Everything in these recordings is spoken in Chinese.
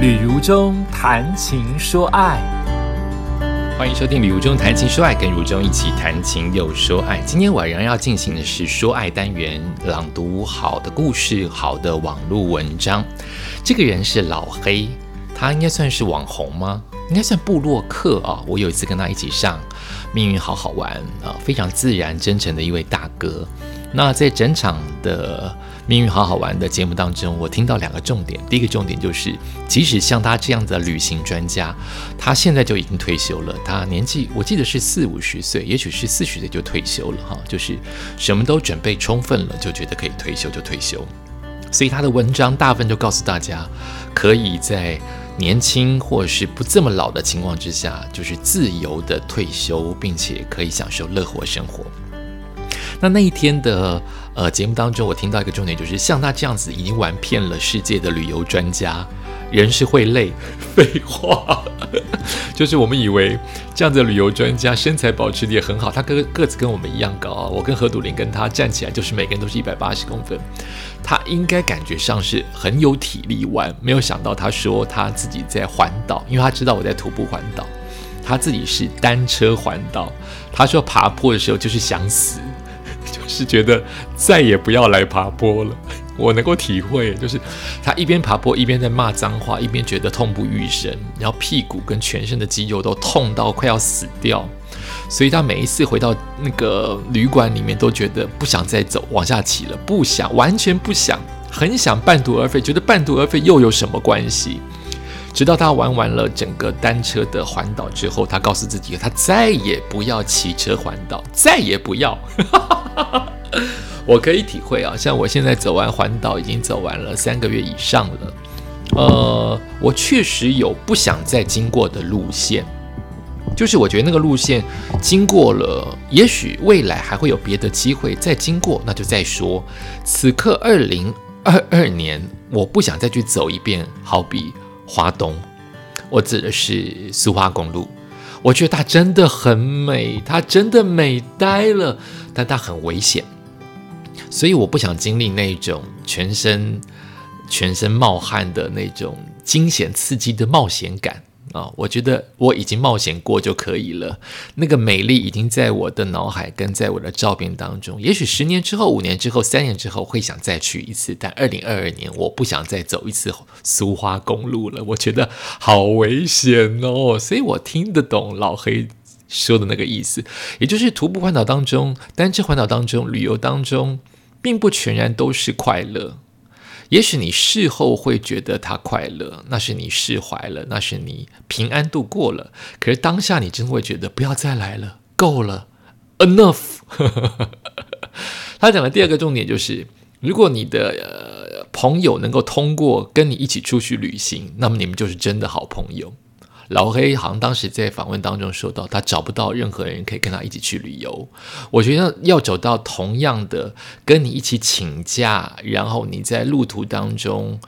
旅如中谈情说爱，欢迎收听《旅如中谈情说爱》，跟如中一起谈情又说爱。今天晚上要进行的是说爱单元，朗读好的故事、好的网络文章。这个人是老黑，他应该算是网红吗？应该算部落客啊。我有一次跟他一起上《命运好好玩》啊，非常自然真诚的一位大哥。那在整场的《命运好好玩》的节目当中，我听到两个重点。第一个重点就是，即使像他这样的旅行专家，他现在就已经退休了。他年纪我记得是四五十岁，也许是四十岁就退休了哈，就是什么都准备充分了，就觉得可以退休就退休。所以他的文章大部分就告诉大家，可以在年轻或是不这么老的情况之下，就是自由的退休，并且可以享受乐活生活。那那一天的呃节目当中，我听到一个重点，就是像他这样子已经玩遍了世界的旅游专家，人是会累。废话，就是我们以为这样的旅游专家身材保持的也很好，他个个子跟我们一样高啊。我跟何笃林跟他站起来，就是每个人都是一百八十公分，他应该感觉上是很有体力玩。没有想到他说他自己在环岛，因为他知道我在徒步环岛，他自己是单车环岛。他说爬坡的时候就是想死。就是觉得再也不要来爬坡了，我能够体会，就是他一边爬坡一边在骂脏话，一边觉得痛不欲生，然后屁股跟全身的肌肉都痛到快要死掉，所以他每一次回到那个旅馆里面都觉得不想再走往下骑了，不想，完全不想，很想半途而废，觉得半途而废又有什么关系？直到他玩完了整个单车的环岛之后，他告诉自己，他再也不要骑车环岛，再也不要。我可以体会啊，像我现在走完环岛，已经走完了三个月以上了。呃，我确实有不想再经过的路线，就是我觉得那个路线经过了，也许未来还会有别的机会再经过，那就再说。此刻二零二二年，我不想再去走一遍，好比。华东，我指的是苏花公路。我觉得它真的很美，它真的美呆了，但它很危险，所以我不想经历那种全身全身冒汗的那种惊险刺激的冒险感。啊，我觉得我已经冒险过就可以了。那个美丽已经在我的脑海跟在我的照片当中。也许十年之后、五年之后、三年之后会想再去一次，但二零二二年我不想再走一次苏花公路了。我觉得好危险哦，所以我听得懂老黑说的那个意思，也就是徒步环岛当中、单车环岛当中、旅游当中，并不全然都是快乐。也许你事后会觉得他快乐，那是你释怀了，那是你平安度过了。可是当下你真会觉得不要再来了，够了，enough。他讲的第二个重点就是，如果你的朋友能够通过跟你一起出去旅行，那么你们就是真的好朋友。老黑好像当时在访问当中说到，他找不到任何人可以跟他一起去旅游。我觉得要走到同样的跟你一起请假，然后你在路途当中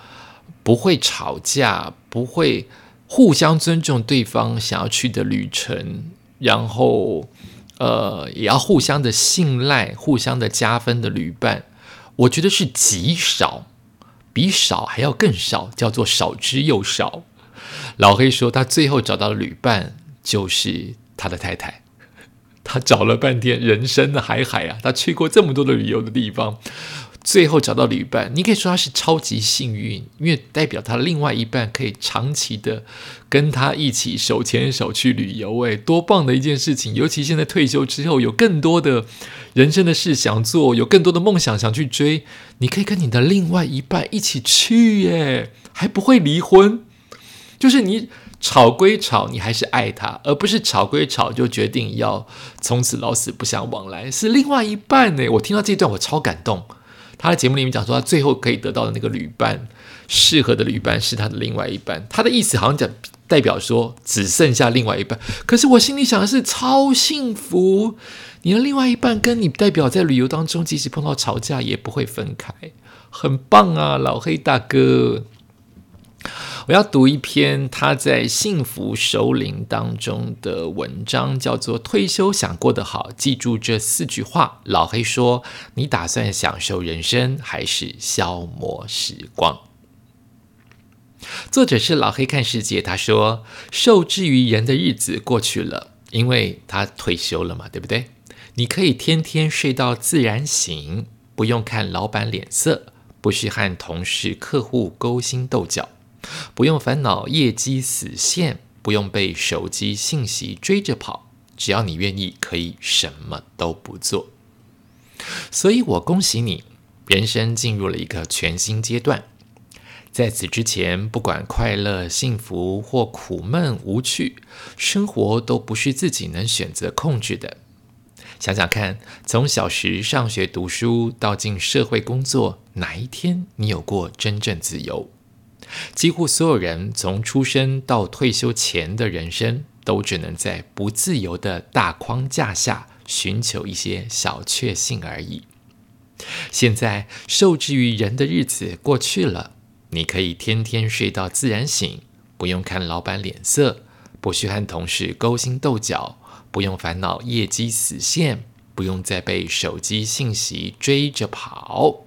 不会吵架，不会互相尊重对方想要去的旅程，然后呃也要互相的信赖、互相的加分的旅伴，我觉得是极少，比少还要更少，叫做少之又少。老黑说，他最后找到的旅伴就是他的太太。他找了半天，人生的海海啊，他去过这么多的旅游的地方，最后找到旅伴，你可以说他是超级幸运，因为代表他另外一半可以长期的跟他一起手牵手去旅游，诶，多棒的一件事情！尤其现在退休之后，有更多的人生的事想做，有更多的梦想想去追，你可以跟你的另外一半一起去，耶，还不会离婚。就是你吵归吵，你还是爱他，而不是吵归吵就决定要从此老死不相往来。是另外一半呢？我听到这段我超感动。他在节目里面讲说，他最后可以得到的那个旅伴，适合的旅伴是他的另外一半。他的意思好像讲代表说只剩下另外一半。可是我心里想的是超幸福，你的另外一半跟你代表在旅游当中，即使碰到吵架也不会分开，很棒啊，老黑大哥。我要读一篇他在《幸福首领》当中的文章，叫做《退休想过得好》。记住这四句话。老黑说：“你打算享受人生，还是消磨时光？”作者是老黑看世界，他说：“受制于人的日子过去了，因为他退休了嘛，对不对？你可以天天睡到自然醒，不用看老板脸色，不需和同事、客户勾心斗角，不用烦恼业绩死线，不用被手机信息追着跑。只要你愿意，可以什么都不做。所以我恭喜你，人生进入了一个全新阶段。”在此之前，不管快乐、幸福或苦闷、无趣，生活都不是自己能选择控制的。想想看，从小时上学读书到进社会工作，哪一天你有过真正自由？几乎所有人从出生到退休前的人生，都只能在不自由的大框架下寻求一些小确幸而已。现在受制于人的日子过去了。你可以天天睡到自然醒，不用看老板脸色，不需和同事勾心斗角，不用烦恼业绩死线，不用再被手机信息追着跑。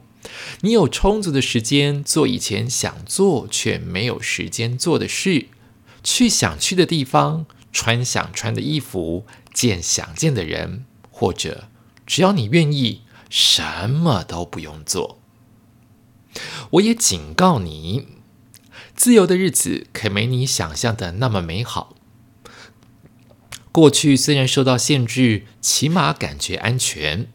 你有充足的时间做以前想做却没有时间做的事，去想去的地方，穿想穿的衣服，见想见的人，或者只要你愿意，什么都不用做。我也警告你，自由的日子可没你想象的那么美好。过去虽然受到限制，起码感觉安全。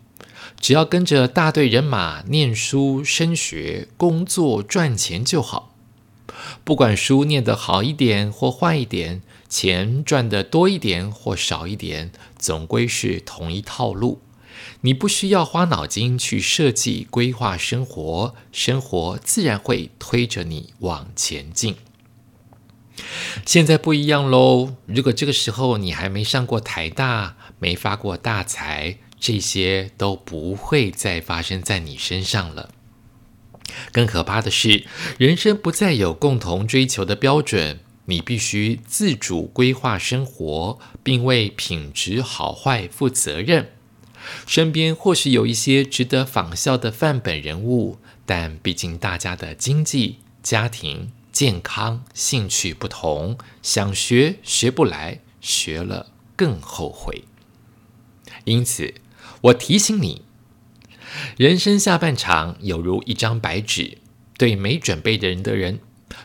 只要跟着大队人马念书、升学、工作、赚钱就好。不管书念得好一点或坏一点，钱赚得多一点或少一点，总归是同一套路。你不需要花脑筋去设计规划生活，生活自然会推着你往前进。现在不一样喽！如果这个时候你还没上过台大，没发过大财，这些都不会再发生在你身上了。更可怕的是，人生不再有共同追求的标准，你必须自主规划生活，并为品质好坏负责任。身边或许有一些值得仿效的范本人物，但毕竟大家的经济、家庭、健康、兴趣不同，想学学不来，学了更后悔。因此，我提醒你，人生下半场有如一张白纸，对没准备的人的人，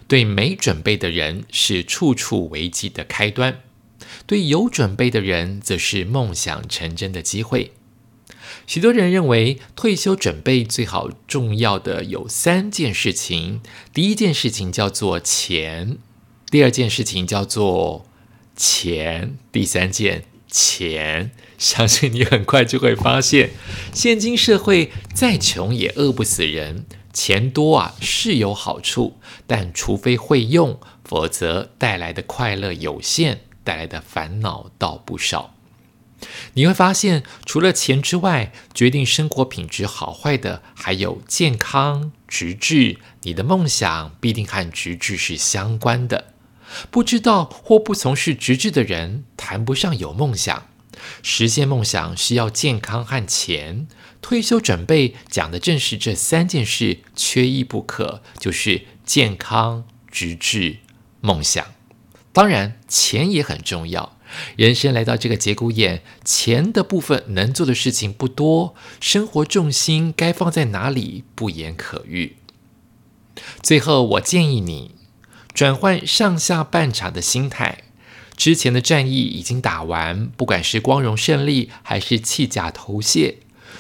对没准备的人是处处危机的开端；对有准备的人，则是梦想成真的机会。许多人认为，退休准备最好重要的有三件事情。第一件事情叫做钱，第二件事情叫做钱，第三件钱。相信你很快就会发现，现今社会再穷也饿不死人。钱多啊是有好处，但除非会用，否则带来的快乐有限，带来的烦恼倒不少。你会发现，除了钱之外，决定生活品质好坏的还有健康、直至你的梦想必定和直至是相关的。不知道或不从事直至的人，谈不上有梦想。实现梦想需要健康和钱。退休准备讲的正是这三件事，缺一不可，就是健康、直至、梦想。当然，钱也很重要。人生来到这个节骨眼，钱的部分能做的事情不多，生活重心该放在哪里，不言可喻。最后，我建议你转换上下半场的心态。之前的战役已经打完，不管是光荣胜利还是弃甲投谢，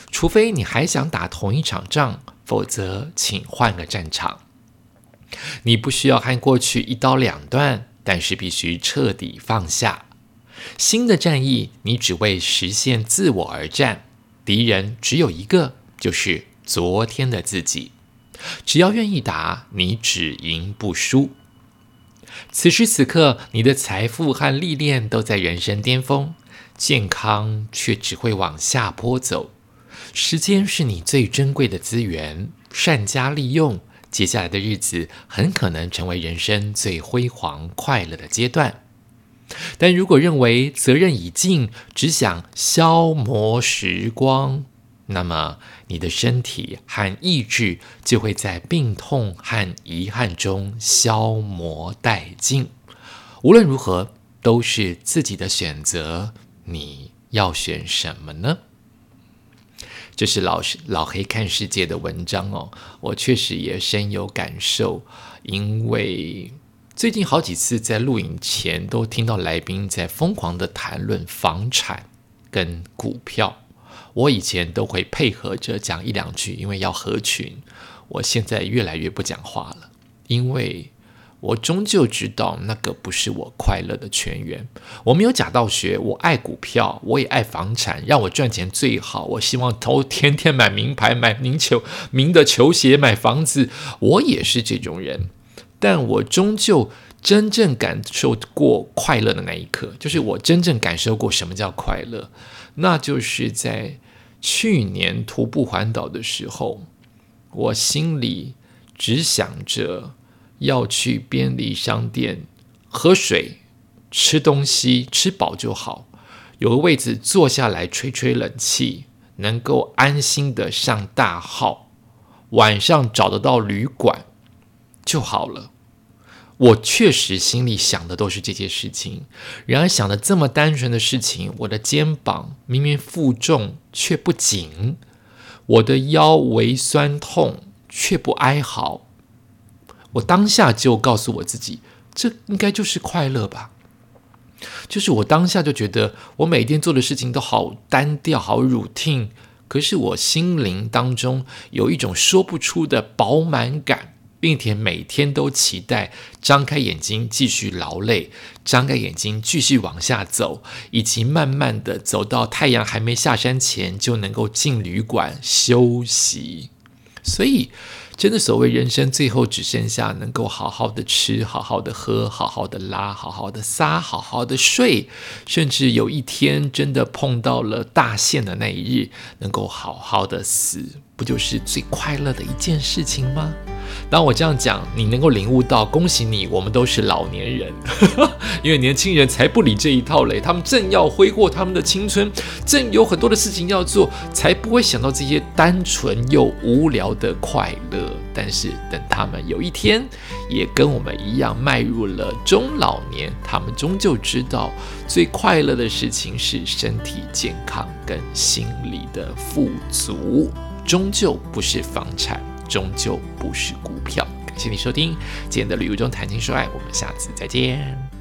除非你还想打同一场仗，否则请换个战场。你不需要和过去一刀两断，但是必须彻底放下。新的战役，你只为实现自我而战，敌人只有一个，就是昨天的自己。只要愿意打，你只赢不输。此时此刻，你的财富和历练都在人生巅峰，健康却只会往下坡走。时间是你最珍贵的资源，善加利用，接下来的日子很可能成为人生最辉煌快乐的阶段。但如果认为责任已尽，只想消磨时光，那么你的身体和意志就会在病痛和遗憾中消磨殆尽。无论如何，都是自己的选择。你要选什么呢？这是老老黑看世界的文章哦，我确实也深有感受，因为最近好几次在录影前都听到来宾在疯狂的谈论房产跟股票。我以前都会配合着讲一两句，因为要合群。我现在越来越不讲话了，因为我终究知道那个不是我快乐的泉源。我没有假道学，我爱股票，我也爱房产，让我赚钱最好。我希望都天天买名牌，买名球名的球鞋，买房子。我也是这种人，但我终究真正感受过快乐的那一刻，就是我真正感受过什么叫快乐，那就是在。去年徒步环岛的时候，我心里只想着要去便利商店喝水、吃东西，吃饱就好，有个位置坐下来吹吹冷气，能够安心的上大号，晚上找得到旅馆就好了。我确实心里想的都是这些事情，然而想的这么单纯的事情，我的肩膀明明负重却不紧，我的腰围酸痛却不哀嚎。我当下就告诉我自己，这应该就是快乐吧。就是我当下就觉得，我每天做的事情都好单调，好 routine，可是我心灵当中有一种说不出的饱满感。并且每天都期待张开眼睛继续劳累，张开眼睛继续往下走，以及慢慢的走到太阳还没下山前就能够进旅馆休息。所以。真的，所谓人生最后只剩下能够好好的吃、好好的喝、好好的拉、好好的撒、好好的睡，甚至有一天真的碰到了大限的那一日，能够好好的死，不就是最快乐的一件事情吗？当我这样讲，你能够领悟到，恭喜你，我们都是老年人，因为年轻人才不理这一套嘞，他们正要挥霍他们的青春，正有很多的事情要做，才不会想到这些单纯又无聊的快乐。但是等他们有一天也跟我们一样迈入了中老年，他们终究知道最快乐的事情是身体健康跟心理的富足，终究不是房产，终究不是股票。感谢你收听今天的旅游中谈情说爱，我们下次再见。